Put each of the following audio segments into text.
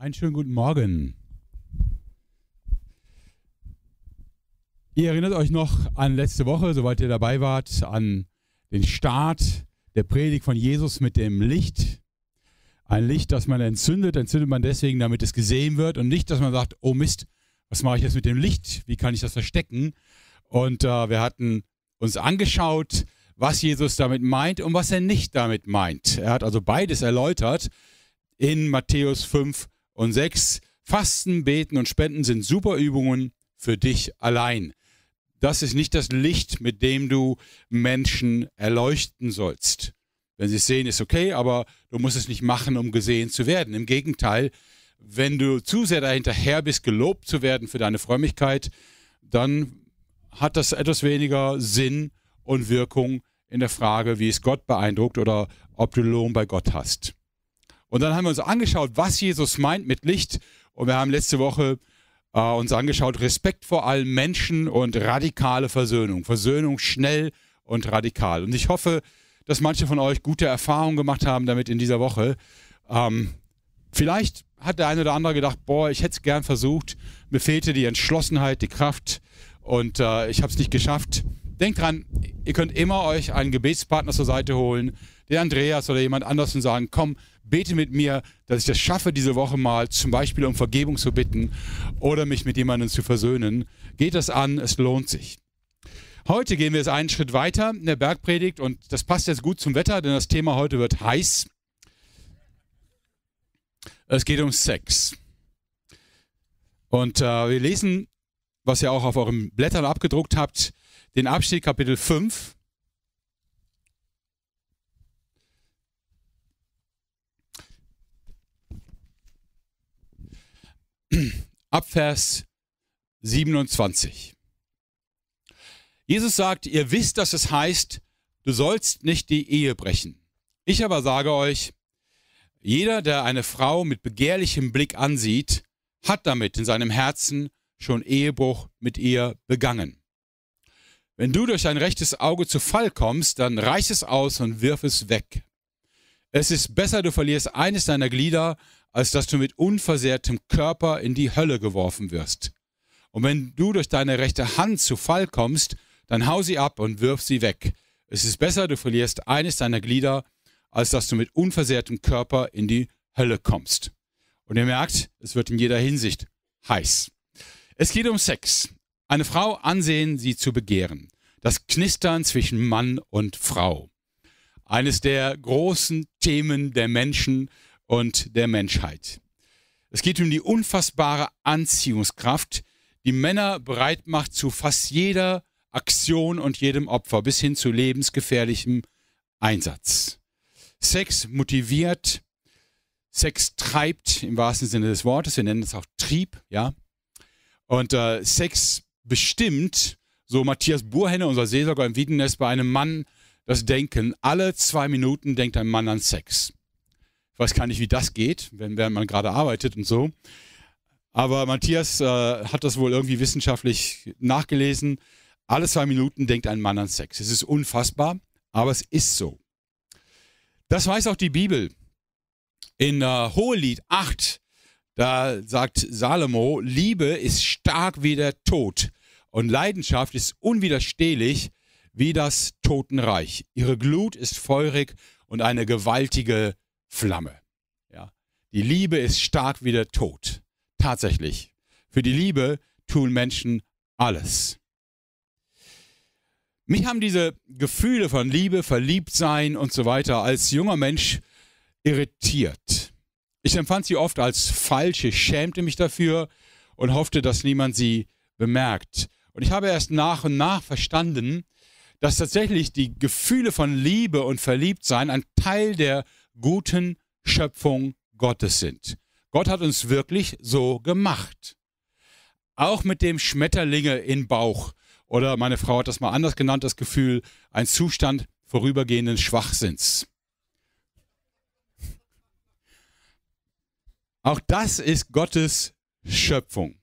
Einen schönen guten Morgen. Ihr erinnert euch noch an letzte Woche, soweit ihr dabei wart, an den Start der Predigt von Jesus mit dem Licht. Ein Licht, das man entzündet, entzündet man deswegen, damit es gesehen wird und nicht, dass man sagt, oh Mist, was mache ich jetzt mit dem Licht? Wie kann ich das verstecken? Und äh, wir hatten uns angeschaut, was Jesus damit meint und was er nicht damit meint. Er hat also beides erläutert in Matthäus 5 und 6. Fasten, Beten und Spenden sind super Übungen für dich allein. Das ist nicht das Licht, mit dem du Menschen erleuchten sollst. Wenn sie es sehen, ist okay, aber du musst es nicht machen, um gesehen zu werden. Im Gegenteil, wenn du zu sehr dahinterher bist, gelobt zu werden für deine Frömmigkeit, dann hat das etwas weniger Sinn und Wirkung in der Frage, wie es Gott beeindruckt oder ob du Lohn bei Gott hast. Und dann haben wir uns angeschaut, was Jesus meint mit Licht. Und wir haben letzte Woche äh, uns angeschaut, Respekt vor allen Menschen und radikale Versöhnung. Versöhnung schnell und radikal. Und ich hoffe, dass manche von euch gute Erfahrungen gemacht haben damit in dieser Woche. Ähm, vielleicht hat der eine oder andere gedacht, boah, ich hätte es gern versucht, mir fehlte die Entschlossenheit, die Kraft und äh, ich habe es nicht geschafft. Denkt dran, ihr könnt immer euch einen Gebetspartner zur Seite holen, den Andreas oder jemand anders und sagen, komm, bete mit mir, dass ich das schaffe, diese Woche mal zum Beispiel um Vergebung zu bitten oder mich mit jemandem zu versöhnen. Geht das an, es lohnt sich. Heute gehen wir jetzt einen Schritt weiter in der Bergpredigt und das passt jetzt gut zum Wetter, denn das Thema heute wird heiß. Es geht um Sex. Und äh, wir lesen, was ihr auch auf euren Blättern abgedruckt habt, den Abschnitt Kapitel 5. Ab Vers 27. Jesus sagt, ihr wisst, dass es heißt, du sollst nicht die Ehe brechen. Ich aber sage euch, jeder, der eine Frau mit begehrlichem Blick ansieht, hat damit in seinem Herzen schon Ehebruch mit ihr begangen. Wenn du durch dein rechtes Auge zu Fall kommst, dann reiß es aus und wirf es weg. Es ist besser, du verlierst eines deiner Glieder, als dass du mit unversehrtem Körper in die Hölle geworfen wirst. Und wenn du durch deine rechte Hand zu Fall kommst, dann hau sie ab und wirf sie weg. Es ist besser, du verlierst eines deiner Glieder, als dass du mit unversehrtem Körper in die Hölle kommst. Und ihr merkt, es wird in jeder Hinsicht heiß. Es geht um Sex. Eine Frau ansehen, sie zu begehren. Das Knistern zwischen Mann und Frau. Eines der großen Themen der Menschen und der Menschheit. Es geht um die unfassbare Anziehungskraft, die Männer bereit macht zu fast jeder Aktion und jedem Opfer bis hin zu lebensgefährlichem Einsatz. Sex motiviert, Sex treibt im wahrsten Sinne des Wortes, wir nennen es auch Trieb, ja. Und äh, Sex bestimmt, so Matthias Burhenne, unser Seelsorger im Wiedenest, bei einem Mann das Denken. Alle zwei Minuten denkt ein Mann an Sex. Weiß gar nicht, wie das geht, wenn, während man gerade arbeitet und so. Aber Matthias äh, hat das wohl irgendwie wissenschaftlich nachgelesen. Alle zwei Minuten denkt ein Mann an Sex. Es ist unfassbar, aber es ist so. Das weiß auch die Bibel. In äh, Hohelied 8, da sagt Salomo, Liebe ist stark wie der Tod und Leidenschaft ist unwiderstehlich wie das Totenreich. Ihre Glut ist feurig und eine gewaltige Flamme. Ja. Die Liebe ist stark wie der Tod. Tatsächlich. Für die Liebe tun Menschen alles. Mich haben diese Gefühle von Liebe, Verliebtsein und so weiter als junger Mensch irritiert. Ich empfand sie oft als falsch, ich schämte mich dafür und hoffte, dass niemand sie bemerkt. Und ich habe erst nach und nach verstanden, dass tatsächlich die Gefühle von Liebe und Verliebtsein ein Teil der guten Schöpfung Gottes sind. Gott hat uns wirklich so gemacht. Auch mit dem Schmetterlinge in Bauch oder meine Frau hat das mal anders genannt, das Gefühl, ein Zustand vorübergehenden Schwachsinns. Auch das ist Gottes Schöpfung.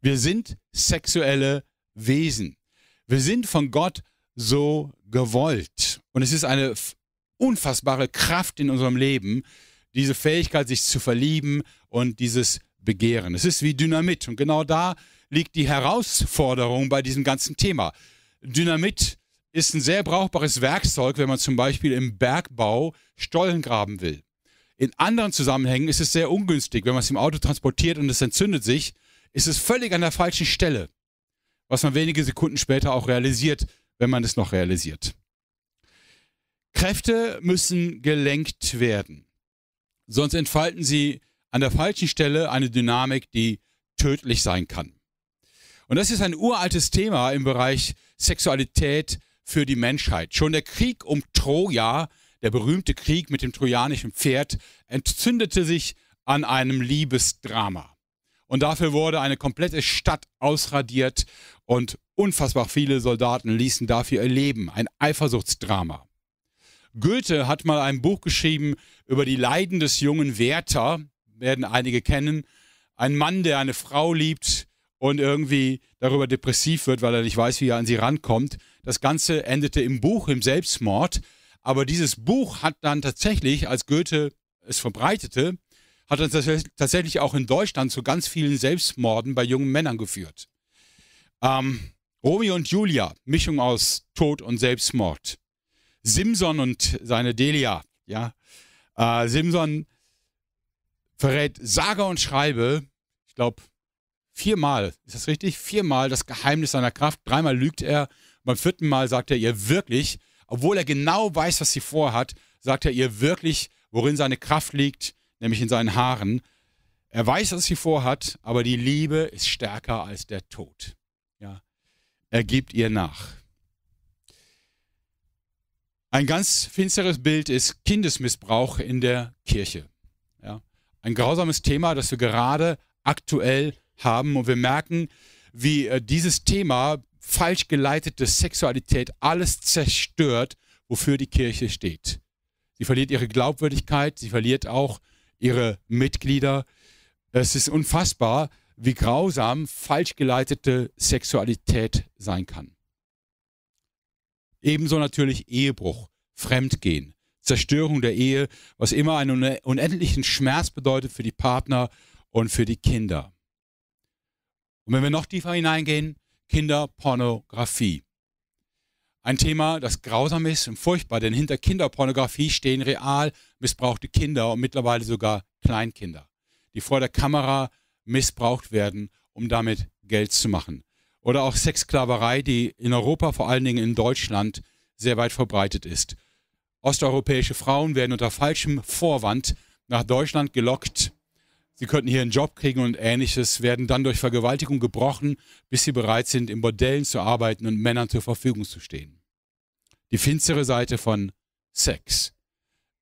Wir sind sexuelle Wesen. Wir sind von Gott so gewollt. Und es ist eine unfassbare Kraft in unserem Leben, diese Fähigkeit, sich zu verlieben und dieses Begehren. Es ist wie Dynamit und genau da liegt die Herausforderung bei diesem ganzen Thema. Dynamit ist ein sehr brauchbares Werkzeug, wenn man zum Beispiel im Bergbau Stollen graben will. In anderen Zusammenhängen ist es sehr ungünstig, wenn man es im Auto transportiert und es entzündet sich, ist es völlig an der falschen Stelle, was man wenige Sekunden später auch realisiert, wenn man es noch realisiert. Kräfte müssen gelenkt werden, sonst entfalten sie an der falschen Stelle eine Dynamik, die tödlich sein kann. Und das ist ein uraltes Thema im Bereich Sexualität für die Menschheit. Schon der Krieg um Troja, der berühmte Krieg mit dem trojanischen Pferd, entzündete sich an einem Liebesdrama. Und dafür wurde eine komplette Stadt ausradiert und unfassbar viele Soldaten ließen dafür ihr Leben. Ein Eifersuchtsdrama. Goethe hat mal ein Buch geschrieben über die Leiden des jungen Werther, werden einige kennen. Ein Mann, der eine Frau liebt und irgendwie darüber depressiv wird, weil er nicht weiß, wie er an sie rankommt. Das Ganze endete im Buch, im Selbstmord. Aber dieses Buch hat dann tatsächlich, als Goethe es verbreitete, hat dann tatsächlich auch in Deutschland zu ganz vielen Selbstmorden bei jungen Männern geführt. Ähm, Romeo und Julia, Mischung aus Tod und Selbstmord. Simson und seine Delia, ja. Äh, Simson verrät sage und schreibe, ich glaube, viermal, ist das richtig? Viermal das Geheimnis seiner Kraft. Dreimal lügt er. Beim vierten Mal sagt er ihr wirklich, obwohl er genau weiß, was sie vorhat, sagt er ihr wirklich, worin seine Kraft liegt, nämlich in seinen Haaren. Er weiß, was sie vorhat, aber die Liebe ist stärker als der Tod. Ja. Er gibt ihr nach. Ein ganz finsteres Bild ist Kindesmissbrauch in der Kirche. Ja. Ein grausames Thema, das wir gerade aktuell haben und wir merken, wie äh, dieses Thema falsch geleitete Sexualität alles zerstört, wofür die Kirche steht. Sie verliert ihre Glaubwürdigkeit, sie verliert auch ihre Mitglieder. Es ist unfassbar, wie grausam falsch geleitete Sexualität sein kann. Ebenso natürlich Ehebruch, Fremdgehen, Zerstörung der Ehe, was immer einen unendlichen Schmerz bedeutet für die Partner und für die Kinder. Und wenn wir noch tiefer hineingehen, Kinderpornografie. Ein Thema, das grausam ist und furchtbar, denn hinter Kinderpornografie stehen real missbrauchte Kinder und mittlerweile sogar Kleinkinder, die vor der Kamera missbraucht werden, um damit Geld zu machen. Oder auch Sexsklaverei, die in Europa, vor allen Dingen in Deutschland, sehr weit verbreitet ist. Osteuropäische Frauen werden unter falschem Vorwand nach Deutschland gelockt sie könnten hier einen Job kriegen und ähnliches, werden dann durch Vergewaltigung gebrochen, bis sie bereit sind, in Bordellen zu arbeiten und Männern zur Verfügung zu stehen. Die finstere Seite von Sex.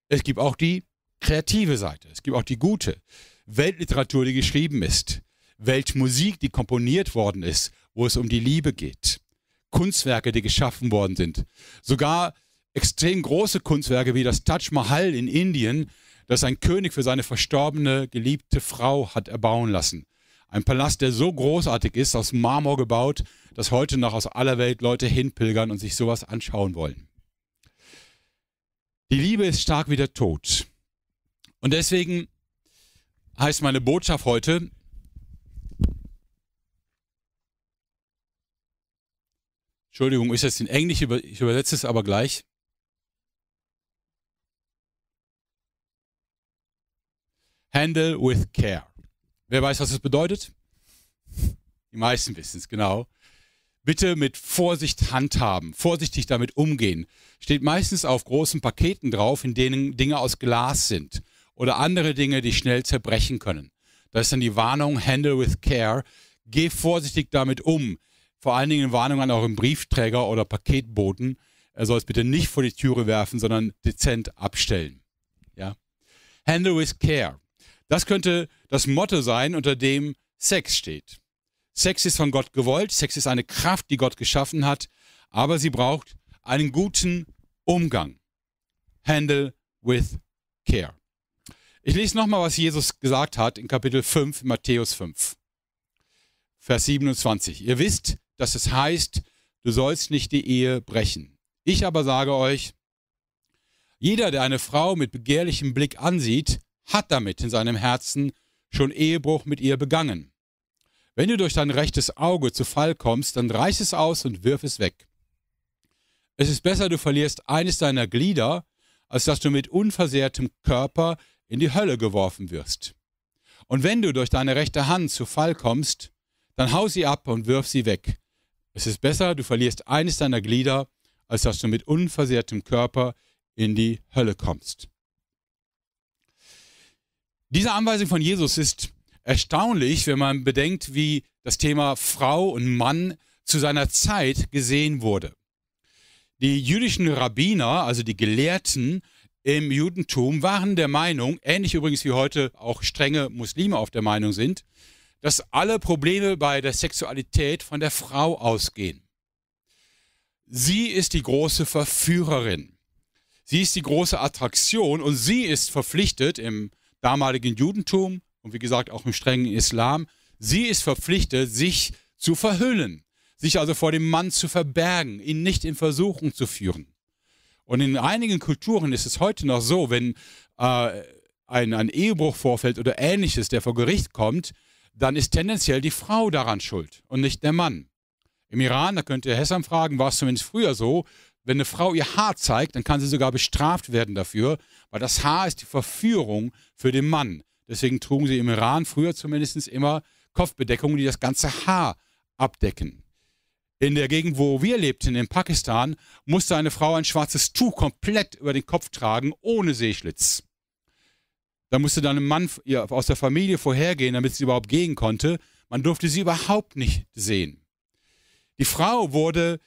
Es gibt auch die kreative Seite, es gibt auch die gute. Weltliteratur, die geschrieben ist. Weltmusik, die komponiert worden ist, wo es um die Liebe geht. Kunstwerke, die geschaffen worden sind. Sogar extrem große Kunstwerke wie das Taj Mahal in Indien, das ein König für seine verstorbene, geliebte Frau hat erbauen lassen. Ein Palast, der so großartig ist, aus Marmor gebaut, dass heute noch aus aller Welt Leute hinpilgern und sich sowas anschauen wollen. Die Liebe ist stark wie der Tod. Und deswegen heißt meine Botschaft heute, Entschuldigung, ist jetzt in Englisch, ich übersetze es aber gleich. Handle with care. Wer weiß, was das bedeutet? Die meisten wissen es, genau. Bitte mit Vorsicht handhaben, vorsichtig damit umgehen. Steht meistens auf großen Paketen drauf, in denen Dinge aus Glas sind oder andere Dinge, die schnell zerbrechen können. Da ist dann die Warnung, handle with care. Geh vorsichtig damit um. Vor allen Dingen Warnung an euren Briefträger oder Paketboten. Er soll es bitte nicht vor die Türe werfen, sondern dezent abstellen. Ja? Handle with care. Das könnte das Motto sein, unter dem Sex steht. Sex ist von Gott gewollt, Sex ist eine Kraft, die Gott geschaffen hat, aber sie braucht einen guten Umgang. Handle with care. Ich lese nochmal, was Jesus gesagt hat in Kapitel 5, Matthäus 5, Vers 27. Ihr wisst, dass es heißt, du sollst nicht die Ehe brechen. Ich aber sage euch, jeder, der eine Frau mit begehrlichem Blick ansieht, hat damit in seinem Herzen schon Ehebruch mit ihr begangen. Wenn du durch dein rechtes Auge zu Fall kommst, dann reiß es aus und wirf es weg. Es ist besser, du verlierst eines deiner Glieder, als dass du mit unversehrtem Körper in die Hölle geworfen wirst. Und wenn du durch deine rechte Hand zu Fall kommst, dann hau sie ab und wirf sie weg. Es ist besser, du verlierst eines deiner Glieder, als dass du mit unversehrtem Körper in die Hölle kommst. Diese Anweisung von Jesus ist erstaunlich, wenn man bedenkt, wie das Thema Frau und Mann zu seiner Zeit gesehen wurde. Die jüdischen Rabbiner, also die Gelehrten im Judentum, waren der Meinung, ähnlich übrigens wie heute auch strenge Muslime auf der Meinung sind, dass alle Probleme bei der Sexualität von der Frau ausgehen. Sie ist die große Verführerin. Sie ist die große Attraktion und sie ist verpflichtet im damaligen Judentum und wie gesagt auch im strengen Islam, sie ist verpflichtet, sich zu verhüllen, sich also vor dem Mann zu verbergen, ihn nicht in Versuchung zu führen. Und in einigen Kulturen ist es heute noch so, wenn äh, ein, ein Ehebruch vorfällt oder ähnliches, der vor Gericht kommt, dann ist tendenziell die Frau daran schuld und nicht der Mann. Im Iran, da könnt ihr Hessam fragen, war es zumindest früher so, wenn eine Frau ihr Haar zeigt, dann kann sie sogar bestraft werden dafür, weil das Haar ist die Verführung für den Mann. Deswegen trugen sie im Iran früher zumindest immer Kopfbedeckungen, die das ganze Haar abdecken. In der Gegend, wo wir lebten, in Pakistan, musste eine Frau ein schwarzes Tuch komplett über den Kopf tragen, ohne Seeschlitz. Da musste dann ein Mann aus der Familie vorhergehen, damit sie überhaupt gehen konnte. Man durfte sie überhaupt nicht sehen. Die Frau wurde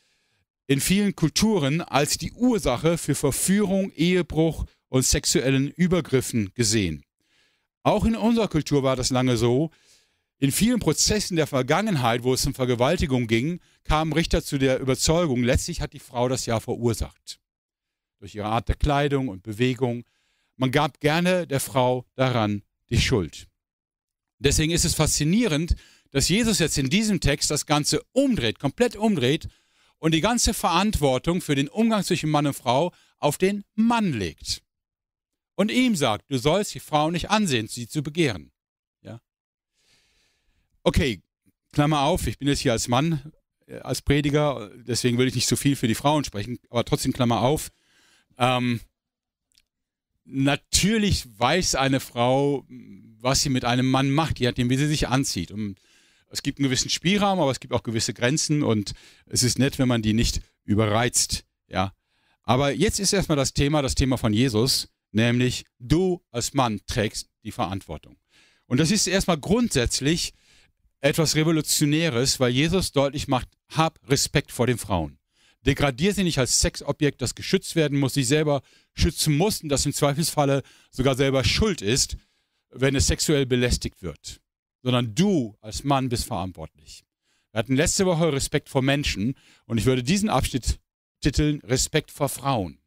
in vielen Kulturen als die Ursache für Verführung, Ehebruch und sexuellen Übergriffen gesehen. Auch in unserer Kultur war das lange so. In vielen Prozessen der Vergangenheit, wo es um Vergewaltigung ging, kamen Richter zu der Überzeugung, letztlich hat die Frau das ja verursacht. Durch ihre Art der Kleidung und Bewegung. Man gab gerne der Frau daran die Schuld. Deswegen ist es faszinierend, dass Jesus jetzt in diesem Text das Ganze umdreht, komplett umdreht und die ganze Verantwortung für den Umgang zwischen Mann und Frau auf den Mann legt. Und ihm sagt, du sollst die Frau nicht ansehen, sie zu begehren. Ja? Okay, Klammer auf, ich bin jetzt hier als Mann, äh, als Prediger, deswegen will ich nicht so viel für die Frauen sprechen, aber trotzdem Klammer auf. Ähm, natürlich weiß eine Frau, was sie mit einem Mann macht, je nachdem, wie sie sich anzieht. Und es gibt einen gewissen Spielraum, aber es gibt auch gewisse Grenzen und es ist nett, wenn man die nicht überreizt. Ja. Aber jetzt ist erstmal das Thema, das Thema von Jesus, nämlich du als Mann trägst die Verantwortung. Und das ist erstmal grundsätzlich etwas Revolutionäres, weil Jesus deutlich macht, hab Respekt vor den Frauen. Degradier sie nicht als Sexobjekt, das geschützt werden muss, sich selber schützen muss und das im Zweifelsfalle sogar selber schuld ist, wenn es sexuell belästigt wird sondern du als Mann bist verantwortlich. Wir hatten letzte Woche Respekt vor Menschen und ich würde diesen Abschnitt titeln Respekt vor Frauen.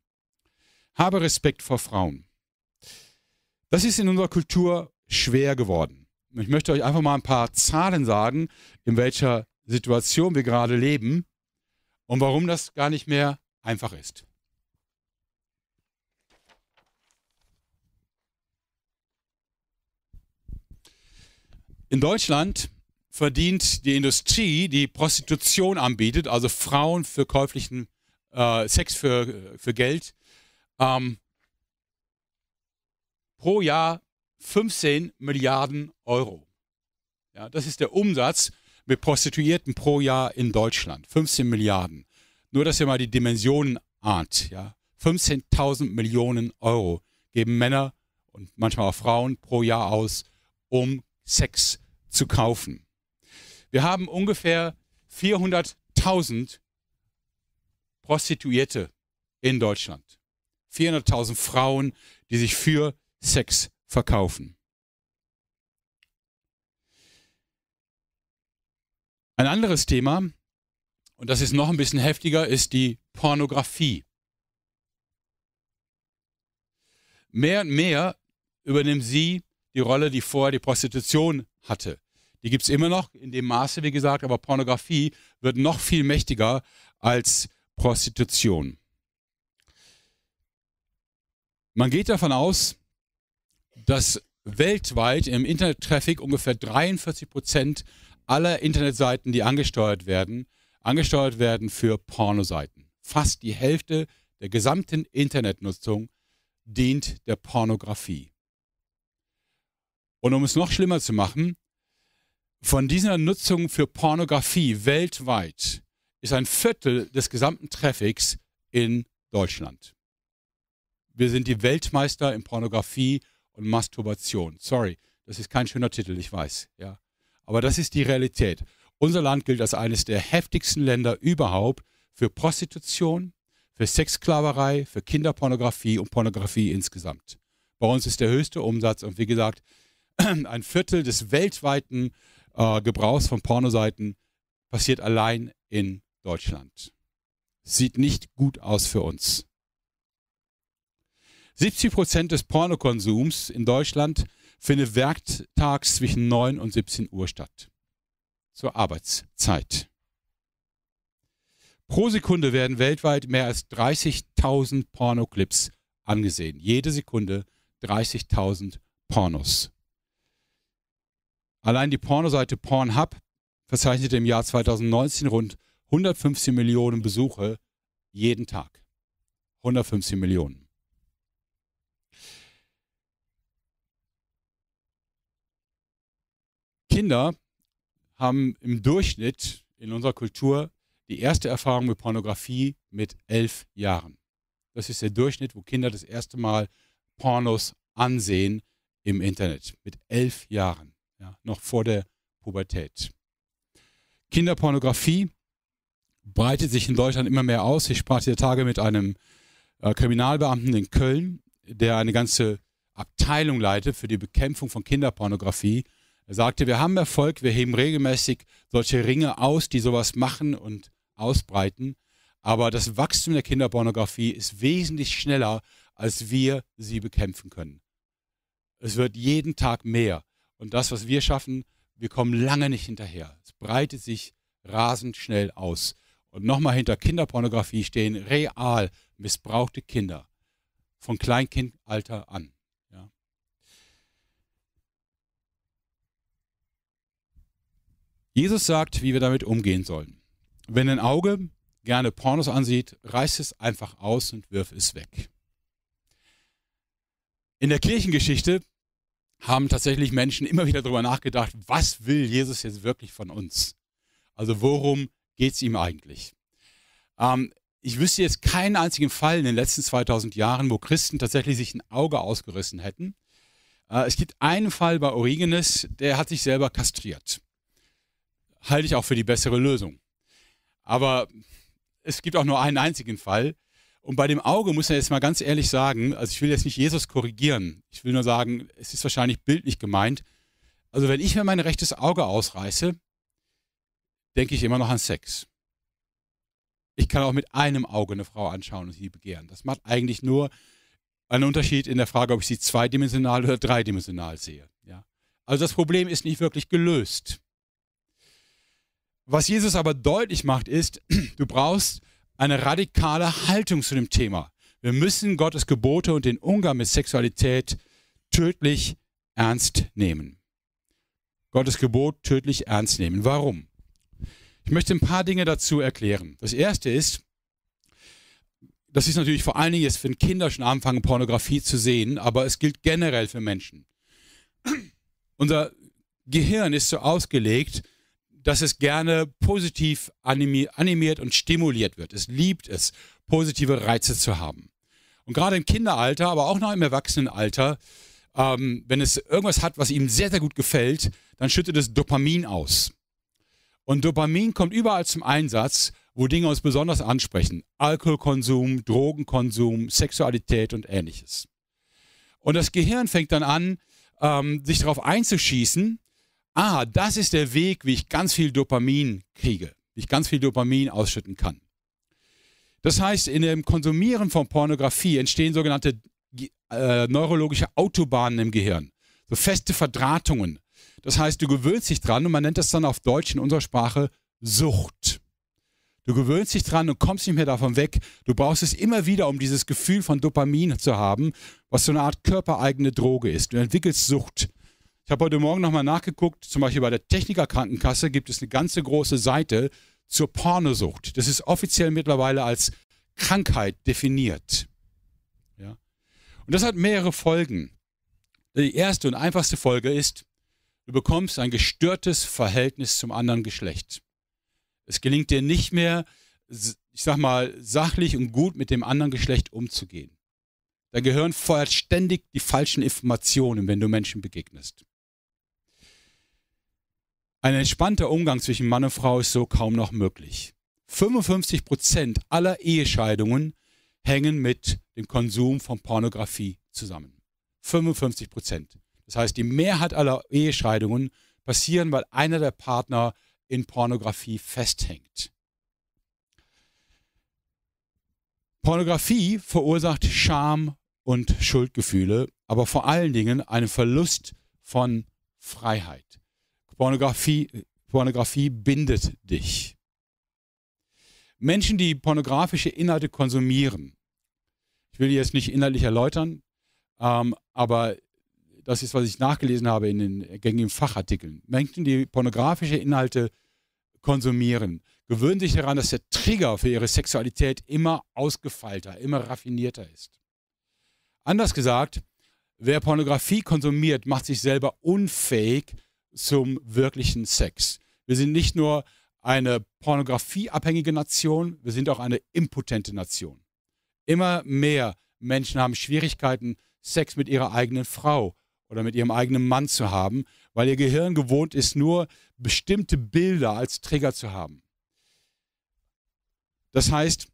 Habe Respekt vor Frauen. Das ist in unserer Kultur schwer geworden. Ich möchte euch einfach mal ein paar Zahlen sagen, in welcher Situation wir gerade leben und warum das gar nicht mehr einfach ist. In Deutschland verdient die Industrie, die Prostitution anbietet, also Frauen für käuflichen äh, Sex für, für Geld, ähm, pro Jahr 15 Milliarden Euro. Ja, das ist der Umsatz Prostituierten pro Jahr in Deutschland. 15 Milliarden. Nur, dass ihr mal die Dimensionen ahnt. Ja. 15.000 Millionen Euro geben Männer und manchmal auch Frauen pro Jahr aus, um Sex zu kaufen. Wir haben ungefähr 400.000 Prostituierte in Deutschland. 400.000 Frauen, die sich für Sex verkaufen. Ein anderes Thema, und das ist noch ein bisschen heftiger, ist die Pornografie. Mehr und mehr übernimmt sie die Rolle, die vorher die Prostitution hatte. Die gibt es immer noch in dem Maße, wie gesagt, aber Pornografie wird noch viel mächtiger als Prostitution. Man geht davon aus, dass weltweit im Internet-Traffic ungefähr 43 Prozent aller Internetseiten, die angesteuert werden, angesteuert werden für Pornoseiten. Fast die Hälfte der gesamten Internetnutzung dient der Pornografie. Und um es noch schlimmer zu machen, von dieser Nutzung für Pornografie weltweit ist ein Viertel des gesamten Traffics in Deutschland. Wir sind die Weltmeister in Pornografie und Masturbation. Sorry, das ist kein schöner Titel, ich weiß, ja. Aber das ist die Realität. Unser Land gilt als eines der heftigsten Länder überhaupt für Prostitution, für Sexsklaverei, für Kinderpornografie und Pornografie insgesamt. Bei uns ist der höchste Umsatz und wie gesagt, ein Viertel des weltweiten äh, Gebrauchs von Pornoseiten passiert allein in Deutschland. Sieht nicht gut aus für uns. 70 Prozent des Pornokonsums in Deutschland findet werktags zwischen 9 und 17 Uhr statt. Zur Arbeitszeit. Pro Sekunde werden weltweit mehr als 30.000 Pornoclips angesehen. Jede Sekunde 30.000 Pornos. Allein die Pornoseite Pornhub verzeichnete im Jahr 2019 rund 115 Millionen Besuche jeden Tag. 115 Millionen. Kinder haben im Durchschnitt in unserer Kultur die erste Erfahrung mit Pornografie mit elf Jahren. Das ist der Durchschnitt, wo Kinder das erste Mal Pornos ansehen im Internet. Mit elf Jahren, ja, noch vor der Pubertät. Kinderpornografie breitet sich in Deutschland immer mehr aus. Ich sprach dieser Tage mit einem äh, Kriminalbeamten in Köln, der eine ganze Abteilung leitet für die Bekämpfung von Kinderpornografie. Er sagte, wir haben Erfolg, wir heben regelmäßig solche Ringe aus, die sowas machen und ausbreiten. Aber das Wachstum der Kinderpornografie ist wesentlich schneller, als wir sie bekämpfen können. Es wird jeden Tag mehr. Und das, was wir schaffen, wir kommen lange nicht hinterher. Es breitet sich rasend schnell aus. Und nochmal hinter Kinderpornografie stehen real missbrauchte Kinder von Kleinkindalter an. Jesus sagt, wie wir damit umgehen sollen. Wenn ein Auge gerne Pornos ansieht, reiß es einfach aus und wirf es weg. In der Kirchengeschichte haben tatsächlich Menschen immer wieder darüber nachgedacht, was will Jesus jetzt wirklich von uns? Also worum geht es ihm eigentlich? Ähm, ich wüsste jetzt keinen einzigen Fall in den letzten 2000 Jahren, wo Christen tatsächlich sich ein Auge ausgerissen hätten. Äh, es gibt einen Fall bei Origenes, der hat sich selber kastriert. Halte ich auch für die bessere Lösung. Aber es gibt auch nur einen einzigen Fall. Und bei dem Auge muss man jetzt mal ganz ehrlich sagen, also ich will jetzt nicht Jesus korrigieren. Ich will nur sagen, es ist wahrscheinlich bildlich gemeint. Also wenn ich mir mein rechtes Auge ausreiße, denke ich immer noch an Sex. Ich kann auch mit einem Auge eine Frau anschauen und sie begehren. Das macht eigentlich nur einen Unterschied in der Frage, ob ich sie zweidimensional oder dreidimensional sehe. Ja? Also das Problem ist nicht wirklich gelöst. Was Jesus aber deutlich macht, ist, du brauchst eine radikale Haltung zu dem Thema. Wir müssen Gottes Gebote und den Umgang mit Sexualität tödlich ernst nehmen. Gottes Gebot tödlich ernst nehmen. Warum? Ich möchte ein paar Dinge dazu erklären. Das erste ist, das ist natürlich vor allen Dingen jetzt, wenn Kinder schon anfangen, Pornografie zu sehen, aber es gilt generell für Menschen. Unser Gehirn ist so ausgelegt, dass es gerne positiv animiert und stimuliert wird. Es liebt es, positive Reize zu haben. Und gerade im Kinderalter, aber auch noch im Erwachsenenalter, ähm, wenn es irgendwas hat, was ihm sehr, sehr gut gefällt, dann schüttet es Dopamin aus. Und Dopamin kommt überall zum Einsatz, wo Dinge uns besonders ansprechen. Alkoholkonsum, Drogenkonsum, Sexualität und ähnliches. Und das Gehirn fängt dann an, ähm, sich darauf einzuschießen ah, das ist der Weg, wie ich ganz viel Dopamin kriege, wie ich ganz viel Dopamin ausschütten kann. Das heißt, in dem Konsumieren von Pornografie entstehen sogenannte äh, neurologische Autobahnen im Gehirn, so feste Verdrahtungen. Das heißt, du gewöhnst dich dran und man nennt das dann auf Deutsch in unserer Sprache Sucht. Du gewöhnst dich dran und kommst nicht mehr davon weg. Du brauchst es immer wieder, um dieses Gefühl von Dopamin zu haben, was so eine Art körpereigene Droge ist. Du entwickelst Sucht. Ich habe heute Morgen nochmal nachgeguckt, zum Beispiel bei der Technikerkrankenkasse gibt es eine ganze große Seite zur Pornosucht. Das ist offiziell mittlerweile als Krankheit definiert. Ja? Und das hat mehrere Folgen. Die erste und einfachste Folge ist, du bekommst ein gestörtes Verhältnis zum anderen Geschlecht. Es gelingt dir nicht mehr, ich sag mal, sachlich und gut mit dem anderen Geschlecht umzugehen. Dein Gehirn feuert ständig die falschen Informationen, wenn du Menschen begegnest. Ein entspannter Umgang zwischen Mann und Frau ist so kaum noch möglich. 55 Prozent aller Ehescheidungen hängen mit dem Konsum von Pornografie zusammen. 55 Prozent. Das heißt, die Mehrheit aller Ehescheidungen passieren, weil einer der Partner in Pornografie festhängt. Pornografie verursacht Scham und Schuldgefühle, aber vor allen Dingen einen Verlust von Freiheit. Pornografie, Pornografie bindet dich. Menschen, die pornografische Inhalte konsumieren, ich will die jetzt nicht inhaltlich erläutern, ähm, aber das ist, was ich nachgelesen habe in den gängigen Fachartikeln. Menschen, die pornografische Inhalte konsumieren, gewöhnen sich daran, dass der Trigger für ihre Sexualität immer ausgefeilter, immer raffinierter ist. Anders gesagt, wer Pornografie konsumiert, macht sich selber unfähig zum wirklichen Sex. Wir sind nicht nur eine pornografieabhängige Nation, wir sind auch eine impotente Nation. Immer mehr Menschen haben Schwierigkeiten, Sex mit ihrer eigenen Frau oder mit ihrem eigenen Mann zu haben, weil ihr Gehirn gewohnt ist, nur bestimmte Bilder als Trigger zu haben. Das heißt,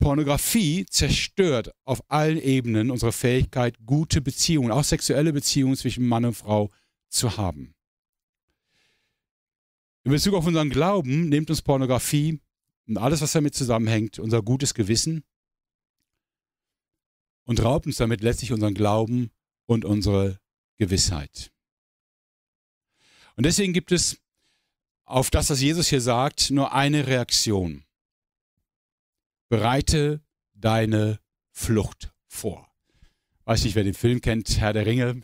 Pornografie zerstört auf allen Ebenen unsere Fähigkeit, gute Beziehungen, auch sexuelle Beziehungen zwischen Mann und Frau zu haben. In Bezug auf unseren Glauben nimmt uns Pornografie und alles, was damit zusammenhängt, unser gutes Gewissen und raubt uns damit letztlich unseren Glauben und unsere Gewissheit. Und deswegen gibt es auf das, was Jesus hier sagt, nur eine Reaktion. Bereite deine Flucht vor. Weiß nicht, wer den Film kennt, Herr der Ringe.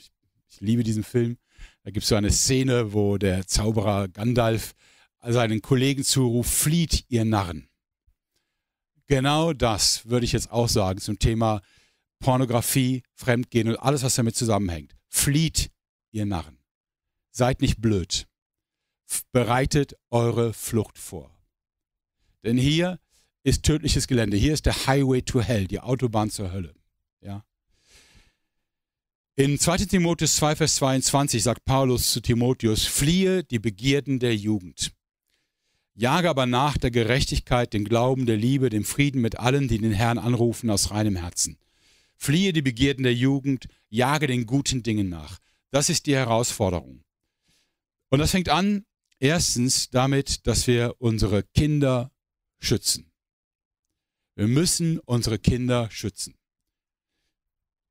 Ich liebe diesen Film. Da gibt es so eine Szene, wo der Zauberer Gandalf seinen Kollegen zuruft, flieht ihr Narren. Genau das würde ich jetzt auch sagen zum Thema Pornografie, Fremdgehen und alles, was damit zusammenhängt. Flieht ihr Narren. Seid nicht blöd. Bereitet eure Flucht vor. Denn hier ist tödliches Gelände. Hier ist der Highway to Hell, die Autobahn zur Hölle. In 2 Timotheus 2, Vers 22 sagt Paulus zu Timotheus, fliehe die Begierden der Jugend. Jage aber nach der Gerechtigkeit, dem Glauben, der Liebe, dem Frieden mit allen, die den Herrn anrufen aus reinem Herzen. Fliehe die Begierden der Jugend, jage den guten Dingen nach. Das ist die Herausforderung. Und das fängt an, erstens damit, dass wir unsere Kinder schützen. Wir müssen unsere Kinder schützen.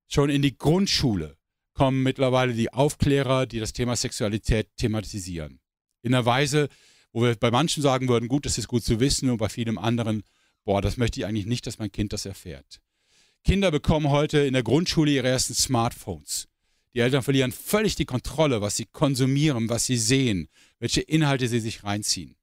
Schon in die Grundschule kommen mittlerweile die Aufklärer, die das Thema Sexualität thematisieren. In einer Weise, wo wir bei manchen sagen würden, gut, das ist gut zu wissen, und bei vielen anderen, boah, das möchte ich eigentlich nicht, dass mein Kind das erfährt. Kinder bekommen heute in der Grundschule ihre ersten Smartphones. Die Eltern verlieren völlig die Kontrolle, was sie konsumieren, was sie sehen, welche Inhalte sie sich reinziehen.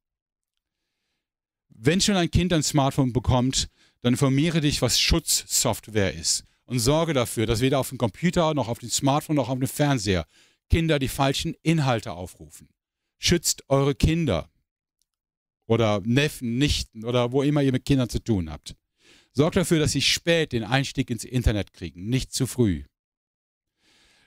Wenn schon ein Kind ein Smartphone bekommt, dann informiere dich, was Schutzsoftware ist und sorge dafür, dass weder auf dem Computer noch auf dem Smartphone noch auf dem Fernseher Kinder die falschen Inhalte aufrufen. Schützt eure Kinder oder Neffen, Nichten oder wo immer ihr mit Kindern zu tun habt. Sorgt dafür, dass sie spät den Einstieg ins Internet kriegen, nicht zu früh.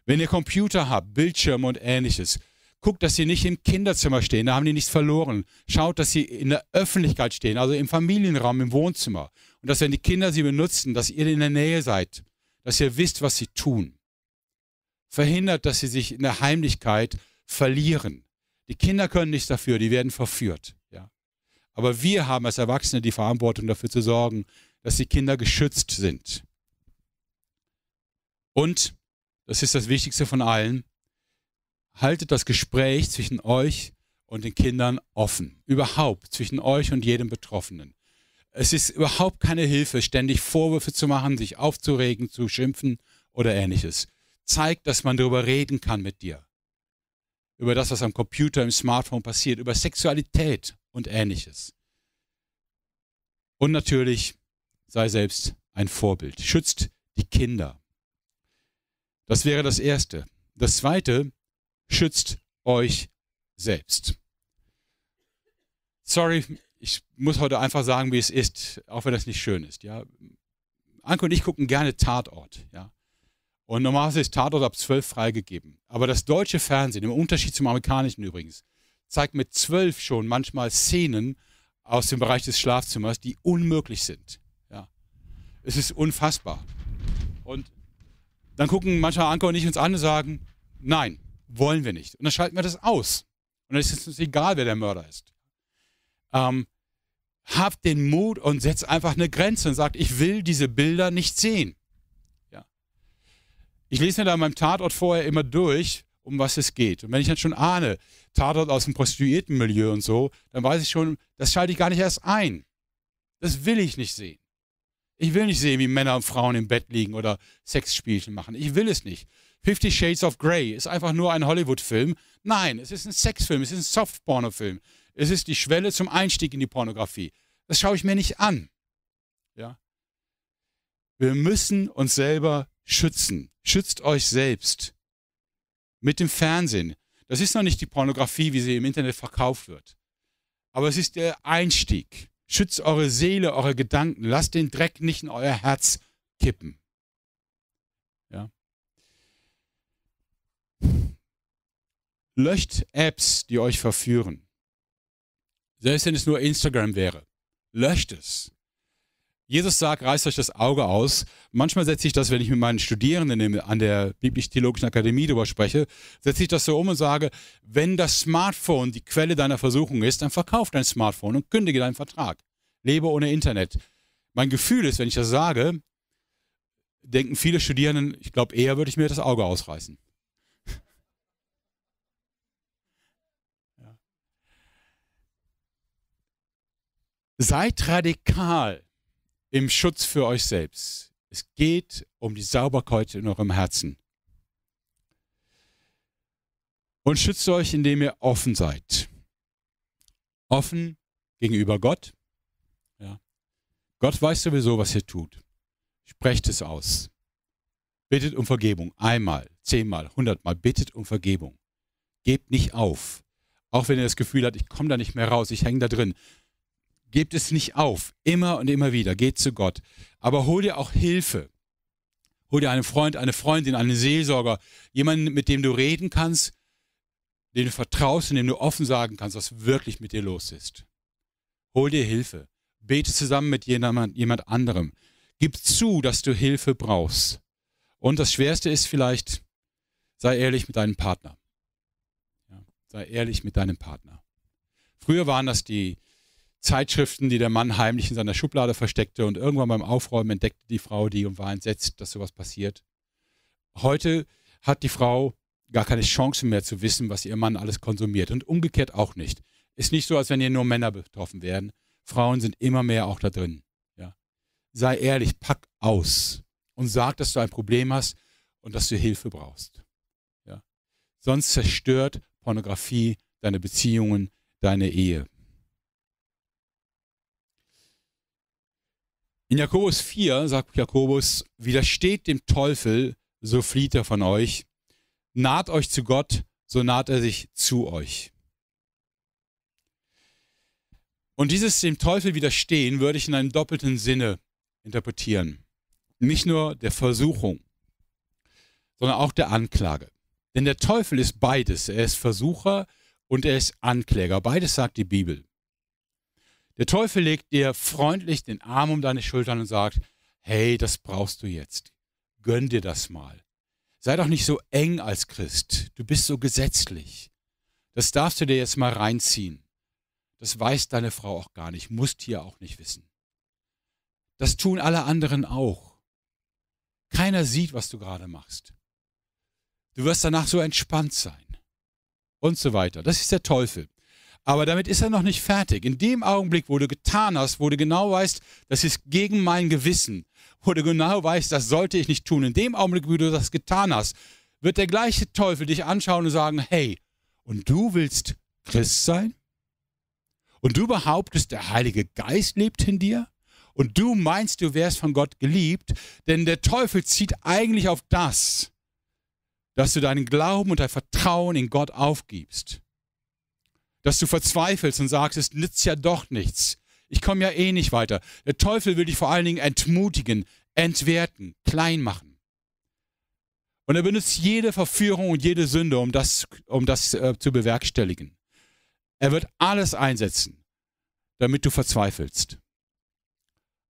Wenn ihr Computer habt, Bildschirme und ähnliches, guckt, dass sie nicht im Kinderzimmer stehen, da haben die nichts verloren. Schaut, dass sie in der Öffentlichkeit stehen, also im Familienraum, im Wohnzimmer. Und dass, wenn die Kinder sie benutzen, dass ihr in der Nähe seid dass ihr wisst, was sie tun. Verhindert, dass sie sich in der Heimlichkeit verlieren. Die Kinder können nichts dafür, die werden verführt. Ja. Aber wir haben als Erwachsene die Verantwortung dafür zu sorgen, dass die Kinder geschützt sind. Und, das ist das Wichtigste von allen, haltet das Gespräch zwischen euch und den Kindern offen. Überhaupt zwischen euch und jedem Betroffenen. Es ist überhaupt keine Hilfe, ständig Vorwürfe zu machen, sich aufzuregen, zu schimpfen oder ähnliches. Zeigt, dass man darüber reden kann mit dir. Über das, was am Computer, im Smartphone passiert, über Sexualität und ähnliches. Und natürlich sei selbst ein Vorbild. Schützt die Kinder. Das wäre das Erste. Das Zweite, schützt euch selbst. Sorry, ich muss heute einfach sagen, wie es ist, auch wenn das nicht schön ist. Ja. Anke und ich gucken gerne Tatort. Ja. Und normalerweise ist Tatort ab 12 freigegeben. Aber das deutsche Fernsehen, im Unterschied zum amerikanischen übrigens, zeigt mit 12 schon manchmal Szenen aus dem Bereich des Schlafzimmers, die unmöglich sind. Ja. Es ist unfassbar. Und dann gucken manchmal Anke und ich uns an und sagen, nein, wollen wir nicht. Und dann schalten wir das aus. Und dann ist es uns egal, wer der Mörder ist. Ähm, habt den Mut und setzt einfach eine Grenze und sagt, ich will diese Bilder nicht sehen. Ja. Ich lese mir da in meinem Tatort vorher immer durch, um was es geht. Und wenn ich dann schon ahne, Tatort aus dem Prostituiertenmilieu und so, dann weiß ich schon, das schalte ich gar nicht erst ein. Das will ich nicht sehen. Ich will nicht sehen, wie Männer und Frauen im Bett liegen oder Sexspielchen machen. Ich will es nicht. Fifty Shades of Grey ist einfach nur ein Hollywood-Film. Nein, es ist ein Sexfilm, es ist ein Soft-Porno-Film. Es ist die Schwelle zum Einstieg in die Pornografie. Das schaue ich mir nicht an. Ja? Wir müssen uns selber schützen. Schützt euch selbst. Mit dem Fernsehen. Das ist noch nicht die Pornografie, wie sie im Internet verkauft wird. Aber es ist der Einstieg. Schützt eure Seele, eure Gedanken. Lasst den Dreck nicht in euer Herz kippen. Ja. Löscht Apps, die euch verführen. Selbst wenn es nur Instagram wäre. Löscht es. Jesus sagt, reißt euch das Auge aus. Manchmal setze ich das, wenn ich mit meinen Studierenden an der Biblisch-Theologischen Akademie darüber spreche, setze ich das so um und sage, wenn das Smartphone die Quelle deiner Versuchung ist, dann verkauf dein Smartphone und kündige deinen Vertrag. Lebe ohne Internet. Mein Gefühl ist, wenn ich das sage, denken viele Studierenden, ich glaube, eher würde ich mir das Auge ausreißen. Seid radikal im Schutz für euch selbst. Es geht um die Sauberkeit in eurem Herzen. Und schützt euch, indem ihr offen seid. Offen gegenüber Gott. Ja. Gott weiß sowieso, was ihr tut. Sprecht es aus. Bittet um Vergebung. Einmal, zehnmal, hundertmal. Bittet um Vergebung. Gebt nicht auf. Auch wenn ihr das Gefühl habt, ich komme da nicht mehr raus, ich hänge da drin. Gebt es nicht auf. Immer und immer wieder. Geht zu Gott. Aber hol dir auch Hilfe. Hol dir einen Freund, eine Freundin, einen Seelsorger, jemanden, mit dem du reden kannst, dem du vertraust und dem du offen sagen kannst, was wirklich mit dir los ist. Hol dir Hilfe. Bete zusammen mit jemand, jemand anderem. Gib zu, dass du Hilfe brauchst. Und das Schwerste ist vielleicht, sei ehrlich mit deinem Partner. Ja, sei ehrlich mit deinem Partner. Früher waren das die Zeitschriften, die der Mann heimlich in seiner Schublade versteckte und irgendwann beim Aufräumen entdeckte die Frau die und war entsetzt, dass sowas passiert. Heute hat die Frau gar keine Chance mehr zu wissen, was ihr Mann alles konsumiert und umgekehrt auch nicht. Ist nicht so, als wenn hier nur Männer betroffen wären. Frauen sind immer mehr auch da drin. Ja. Sei ehrlich, pack aus und sag, dass du ein Problem hast und dass du Hilfe brauchst. Ja. Sonst zerstört Pornografie deine Beziehungen, deine Ehe. In Jakobus 4 sagt Jakobus, widersteht dem Teufel, so flieht er von euch. Naht euch zu Gott, so naht er sich zu euch. Und dieses dem Teufel widerstehen würde ich in einem doppelten Sinne interpretieren. Nicht nur der Versuchung, sondern auch der Anklage. Denn der Teufel ist beides. Er ist Versucher und er ist Ankläger. Beides sagt die Bibel. Der Teufel legt dir freundlich den Arm um deine Schultern und sagt, hey, das brauchst du jetzt. Gönn dir das mal. Sei doch nicht so eng als Christ. Du bist so gesetzlich. Das darfst du dir jetzt mal reinziehen. Das weiß deine Frau auch gar nicht, musst hier auch nicht wissen. Das tun alle anderen auch. Keiner sieht, was du gerade machst. Du wirst danach so entspannt sein. Und so weiter. Das ist der Teufel. Aber damit ist er noch nicht fertig. In dem Augenblick, wo du getan hast, wo du genau weißt, das ist gegen mein Gewissen, wo du genau weißt, das sollte ich nicht tun, in dem Augenblick, wo du das getan hast, wird der gleiche Teufel dich anschauen und sagen, hey, und du willst Christ sein? Und du behauptest, der Heilige Geist lebt in dir? Und du meinst, du wärst von Gott geliebt? Denn der Teufel zieht eigentlich auf das, dass du deinen Glauben und dein Vertrauen in Gott aufgibst. Dass du verzweifelst und sagst, es nützt ja doch nichts. Ich komme ja eh nicht weiter. Der Teufel will dich vor allen Dingen entmutigen, entwerten, klein machen. Und er benutzt jede Verführung und jede Sünde, um das, um das äh, zu bewerkstelligen. Er wird alles einsetzen, damit du verzweifelst.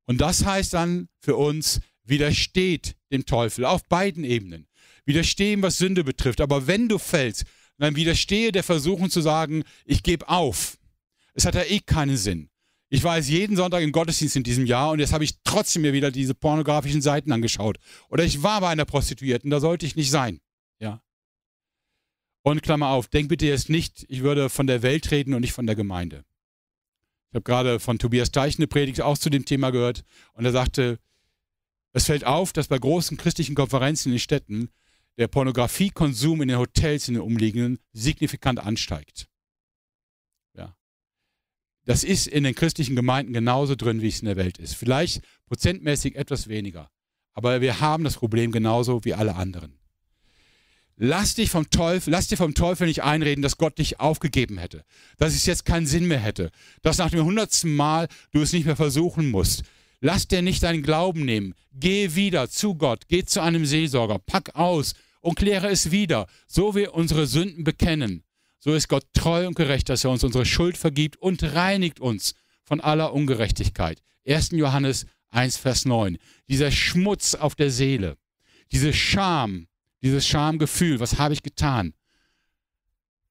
Und das heißt dann für uns, widersteht dem Teufel auf beiden Ebenen. Widerstehen, was Sünde betrifft. Aber wenn du fällst, dann widerstehe der Versuchung zu sagen, ich gebe auf. Es hat ja eh keinen Sinn. Ich war jetzt jeden Sonntag im Gottesdienst in diesem Jahr und jetzt habe ich trotzdem mir wieder diese pornografischen Seiten angeschaut. Oder ich war bei einer Prostituierten, da sollte ich nicht sein. Ja. Und Klammer auf, denk bitte jetzt nicht, ich würde von der Welt reden und nicht von der Gemeinde. Ich habe gerade von Tobias Teich eine Predigt auch zu dem Thema gehört und er sagte, es fällt auf, dass bei großen christlichen Konferenzen in den Städten der Pornografiekonsum in den Hotels in den umliegenden signifikant ansteigt. Ja. Das ist in den christlichen Gemeinden genauso drin, wie es in der Welt ist. Vielleicht prozentmäßig etwas weniger. Aber wir haben das Problem genauso wie alle anderen. Lass dich vom Teufel, lass dir vom Teufel nicht einreden, dass Gott dich aufgegeben hätte, dass es jetzt keinen Sinn mehr hätte, dass nach dem hundertsten Mal du es nicht mehr versuchen musst, Lass dir nicht deinen Glauben nehmen. Geh wieder zu Gott, geh zu einem Seelsorger, pack aus und kläre es wieder. So wir unsere Sünden bekennen, so ist Gott treu und gerecht, dass er uns unsere Schuld vergibt und reinigt uns von aller Ungerechtigkeit. 1. Johannes 1, Vers 9. Dieser Schmutz auf der Seele, diese Scham, dieses Schamgefühl, was habe ich getan,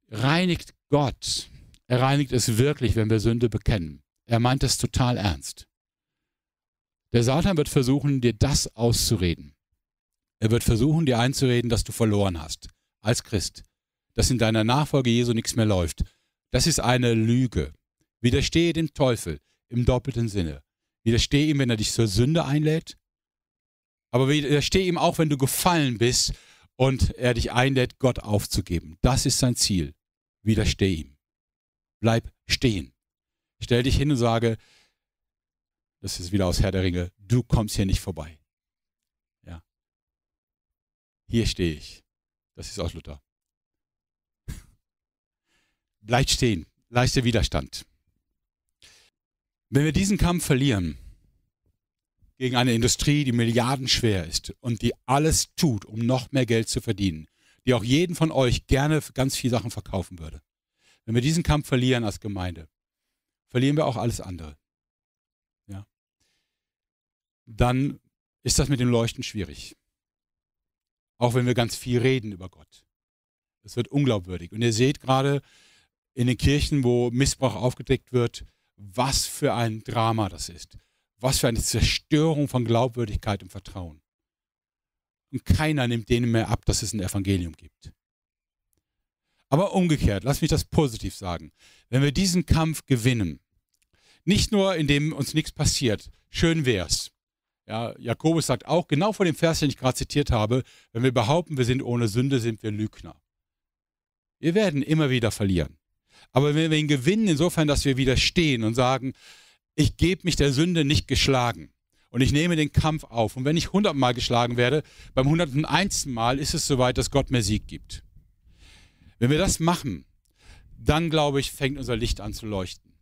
reinigt Gott. Er reinigt es wirklich, wenn wir Sünde bekennen. Er meint es total ernst. Der Satan wird versuchen, dir das auszureden. Er wird versuchen, dir einzureden, dass du verloren hast als Christ, dass in deiner Nachfolge Jesu nichts mehr läuft. Das ist eine Lüge. Widerstehe dem Teufel im doppelten Sinne. Widerstehe ihm, wenn er dich zur Sünde einlädt, aber widerstehe ihm auch, wenn du gefallen bist und er dich einlädt, Gott aufzugeben. Das ist sein Ziel. Widerstehe ihm. Bleib stehen. Stell dich hin und sage, das ist wieder aus Herr der Ringe, du kommst hier nicht vorbei. Ja. Hier stehe ich. Das ist aus Luther. Bleibt stehen, leiste Widerstand. Wenn wir diesen Kampf verlieren gegen eine Industrie, die milliardenschwer ist und die alles tut, um noch mehr Geld zu verdienen, die auch jeden von euch gerne ganz viele Sachen verkaufen würde. Wenn wir diesen Kampf verlieren als Gemeinde, verlieren wir auch alles andere dann ist das mit dem Leuchten schwierig. Auch wenn wir ganz viel reden über Gott. Es wird unglaubwürdig. Und ihr seht gerade in den Kirchen, wo Missbrauch aufgedeckt wird, was für ein Drama das ist. Was für eine Zerstörung von Glaubwürdigkeit und Vertrauen. Und keiner nimmt denen mehr ab, dass es ein Evangelium gibt. Aber umgekehrt, lass mich das positiv sagen. Wenn wir diesen Kampf gewinnen, nicht nur indem uns nichts passiert, schön wär's, ja, Jakobus sagt auch, genau vor dem Vers, den ich gerade zitiert habe, wenn wir behaupten, wir sind ohne Sünde, sind wir Lügner. Wir werden immer wieder verlieren. Aber wenn wir ihn gewinnen, insofern, dass wir widerstehen und sagen, ich gebe mich der Sünde nicht geschlagen und ich nehme den Kampf auf. Und wenn ich hundertmal geschlagen werde, beim hunderten einsten Mal ist es soweit, dass Gott mir Sieg gibt. Wenn wir das machen, dann glaube ich, fängt unser Licht an zu leuchten.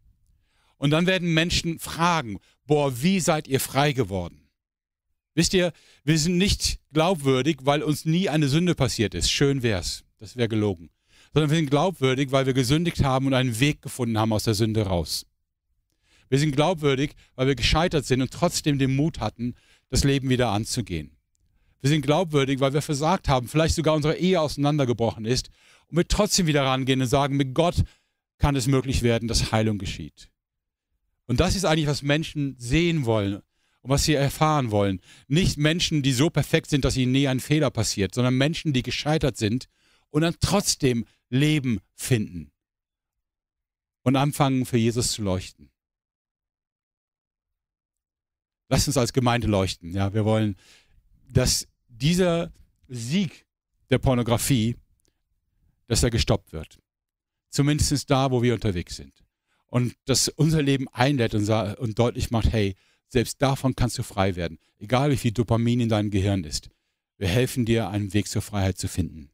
Und dann werden Menschen fragen, boah, wie seid ihr frei geworden? Wisst ihr, wir sind nicht glaubwürdig, weil uns nie eine Sünde passiert ist. Schön wär's. Das wäre gelogen. Sondern wir sind glaubwürdig, weil wir gesündigt haben und einen Weg gefunden haben aus der Sünde raus. Wir sind glaubwürdig, weil wir gescheitert sind und trotzdem den Mut hatten, das Leben wieder anzugehen. Wir sind glaubwürdig, weil wir versagt haben, vielleicht sogar unsere Ehe auseinandergebrochen ist und wir trotzdem wieder rangehen und sagen, mit Gott kann es möglich werden, dass Heilung geschieht. Und das ist eigentlich, was Menschen sehen wollen und was sie erfahren wollen. Nicht Menschen, die so perfekt sind, dass ihnen nie ein Fehler passiert, sondern Menschen, die gescheitert sind und dann trotzdem Leben finden. und anfangen für Jesus zu leuchten. Lasst uns als Gemeinde leuchten. Ja, wir wollen, dass dieser Sieg der Pornografie, dass er gestoppt wird. Zumindest da, wo wir unterwegs sind. Und dass unser Leben einlädt und, und deutlich macht, hey, selbst davon kannst du frei werden. Egal wie viel Dopamin in deinem Gehirn ist. Wir helfen dir, einen Weg zur Freiheit zu finden.